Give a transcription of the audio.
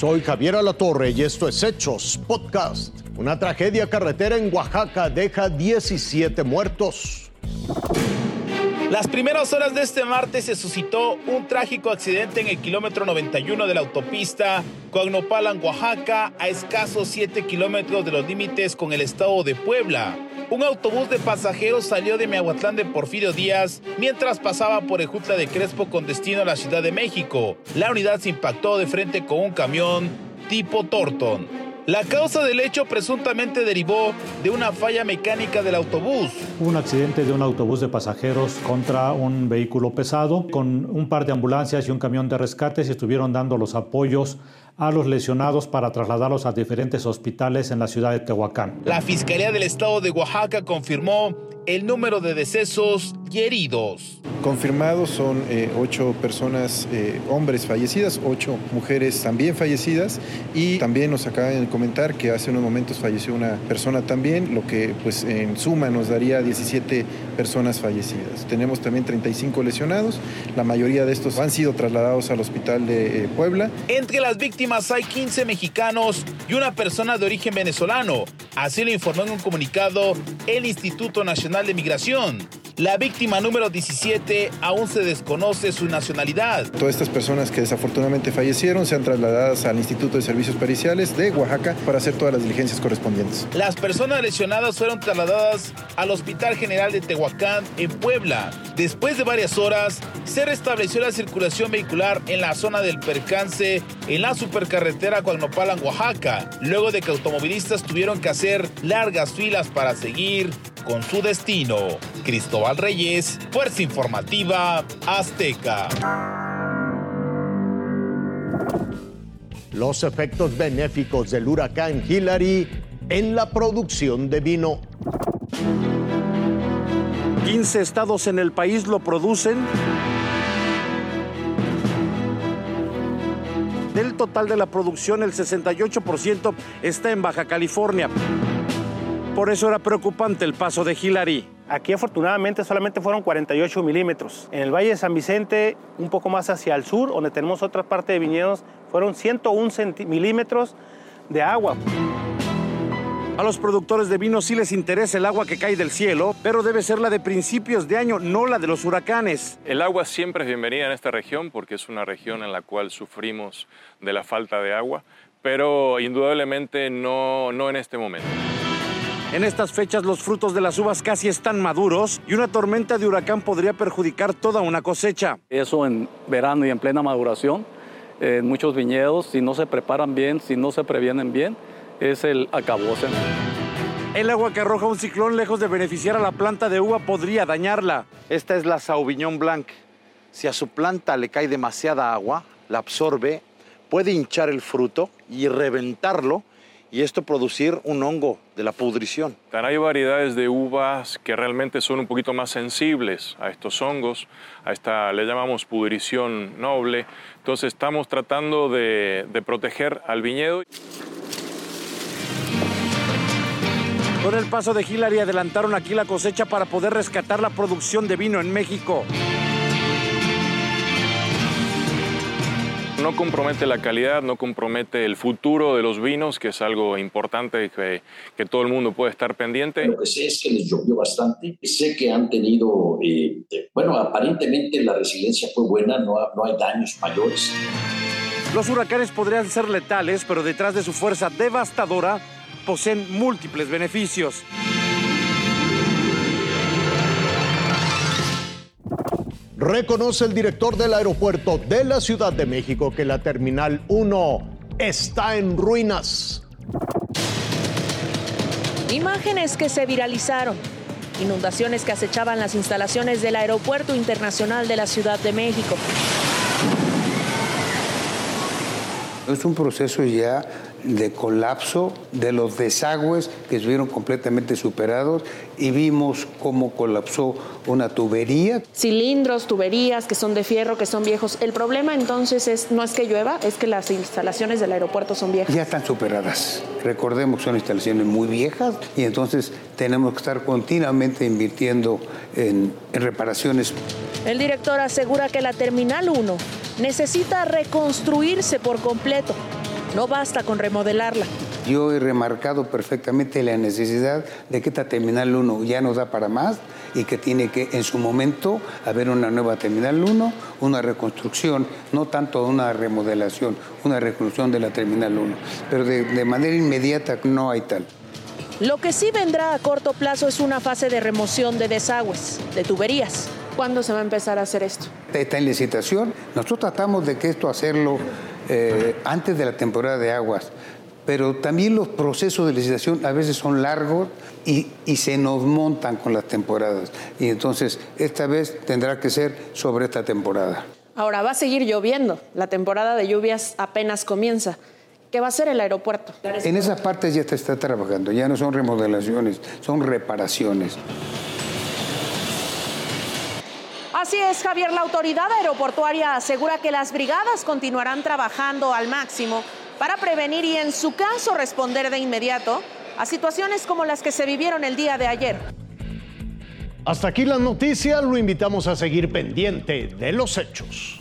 Soy Javier Alatorre y esto es Hechos Podcast. Una tragedia carretera en Oaxaca deja 17 muertos. Las primeras horas de este martes se suscitó un trágico accidente en el kilómetro 91 de la autopista Coagnopalan, Oaxaca, a escasos 7 kilómetros de los límites con el estado de Puebla. Un autobús de pasajeros salió de Miahuatlán de Porfirio Díaz mientras pasaba por Ejutla de Crespo con destino a la Ciudad de México. La unidad se impactó de frente con un camión tipo Torton. La causa del hecho presuntamente derivó de una falla mecánica del autobús. Un accidente de un autobús de pasajeros contra un vehículo pesado con un par de ambulancias y un camión de rescate se estuvieron dando los apoyos a los lesionados para trasladarlos a diferentes hospitales en la ciudad de Tehuacán. La Fiscalía del Estado de Oaxaca confirmó el número de decesos y heridos. Confirmados son eh, ocho personas, eh, hombres fallecidas, ocho mujeres también fallecidas y también nos acaban de comentar que hace unos momentos falleció una persona también, lo que pues en suma nos daría 17 personas fallecidas. Tenemos también 35 lesionados, la mayoría de estos han sido trasladados al hospital de eh, Puebla. Entre las víctimas hay 15 mexicanos y una persona de origen venezolano, así lo informó en un comunicado el Instituto Nacional de Migración. La víctima número 17 aún se desconoce su nacionalidad. Todas estas personas que desafortunadamente fallecieron sean trasladadas al Instituto de Servicios Periciales de Oaxaca para hacer todas las diligencias correspondientes. Las personas lesionadas fueron trasladadas al Hospital General de Tehuacán en Puebla. Después de varias horas, se restableció la circulación vehicular en la zona del percance en la supercarretera Coagnopalan, Oaxaca, luego de que automovilistas tuvieron que hacer largas filas para seguir con su destino. Cristóbal Reyes, Fuerza Informativa Azteca. Los efectos benéficos del huracán Hillary en la producción de vino. 15 estados en el país lo producen. Del total de la producción, el 68% está en Baja California. Por eso era preocupante el paso de Hillary. Aquí afortunadamente solamente fueron 48 milímetros. En el Valle de San Vicente, un poco más hacia el sur, donde tenemos otra parte de viñedos, fueron 101 milímetros de agua. A los productores de vino sí les interesa el agua que cae del cielo, pero debe ser la de principios de año, no la de los huracanes. El agua siempre es bienvenida en esta región porque es una región en la cual sufrimos de la falta de agua, pero indudablemente no, no en este momento. En estas fechas los frutos de las uvas casi están maduros y una tormenta de huracán podría perjudicar toda una cosecha. Eso en verano y en plena maduración, en muchos viñedos, si no se preparan bien, si no se previenen bien, es el acabose. El agua que arroja un ciclón lejos de beneficiar a la planta de uva podría dañarla. Esta es la Sauvignon Blanc. Si a su planta le cae demasiada agua, la absorbe, puede hinchar el fruto y reventarlo y esto producir un hongo de la pudrición. Hay variedades de uvas que realmente son un poquito más sensibles a estos hongos, a esta le llamamos pudrición noble. Entonces estamos tratando de, de proteger al viñedo. Con el paso de Hillary adelantaron aquí la cosecha para poder rescatar la producción de vino en México. No compromete la calidad, no compromete el futuro de los vinos, que es algo importante que, que todo el mundo puede estar pendiente. Lo que sé es que les llovió bastante. Sé que han tenido, eh, bueno, aparentemente la resiliencia fue buena, no, no hay daños mayores. Los huracanes podrían ser letales, pero detrás de su fuerza devastadora poseen múltiples beneficios. Reconoce el director del aeropuerto de la Ciudad de México que la Terminal 1 está en ruinas. Imágenes que se viralizaron. Inundaciones que acechaban las instalaciones del Aeropuerto Internacional de la Ciudad de México. Es un proceso ya de colapso de los desagües que estuvieron completamente superados y vimos cómo colapsó una tubería. Cilindros, tuberías que son de fierro, que son viejos. El problema entonces es no es que llueva, es que las instalaciones del aeropuerto son viejas. Ya están superadas. Recordemos que son instalaciones muy viejas y entonces tenemos que estar continuamente invirtiendo en, en reparaciones. El director asegura que la Terminal 1 necesita reconstruirse por completo No basta con remodelarla. Yo he remarcado perfectamente la necesidad de que esta Terminal 1 ya no da para más y que tiene que en su momento haber una nueva Terminal 1, una reconstrucción, no tanto una remodelación, una reconstrucción de la Terminal 1, pero de, de manera inmediata no hay tal. Lo que sí vendrá a corto plazo es una fase de remoción de desagües, de tuberías. ¿Cuándo se va a empezar a hacer esto? Está en licitación. Nosotros tratamos de que esto hacerlo eh, antes de la temporada de aguas, pero también los procesos de licitación a veces son largos y, y, se nos montan con las temporadas. Y entonces esta vez tendrá que ser sobre esta temporada. Ahora va a seguir lloviendo. La temporada de lluvias apenas comienza. ¿Qué va a hacer el aeropuerto? En esas partes ya te está trabajando, ya no son remodelaciones, son reparaciones. Así es, Javier. La autoridad aeroportuaria asegura que las brigadas continuarán trabajando al máximo para prevenir y, en su caso, responder de inmediato a situaciones como las que se vivieron el día de ayer. Hasta aquí la noticia, lo invitamos a seguir pendiente de los hechos.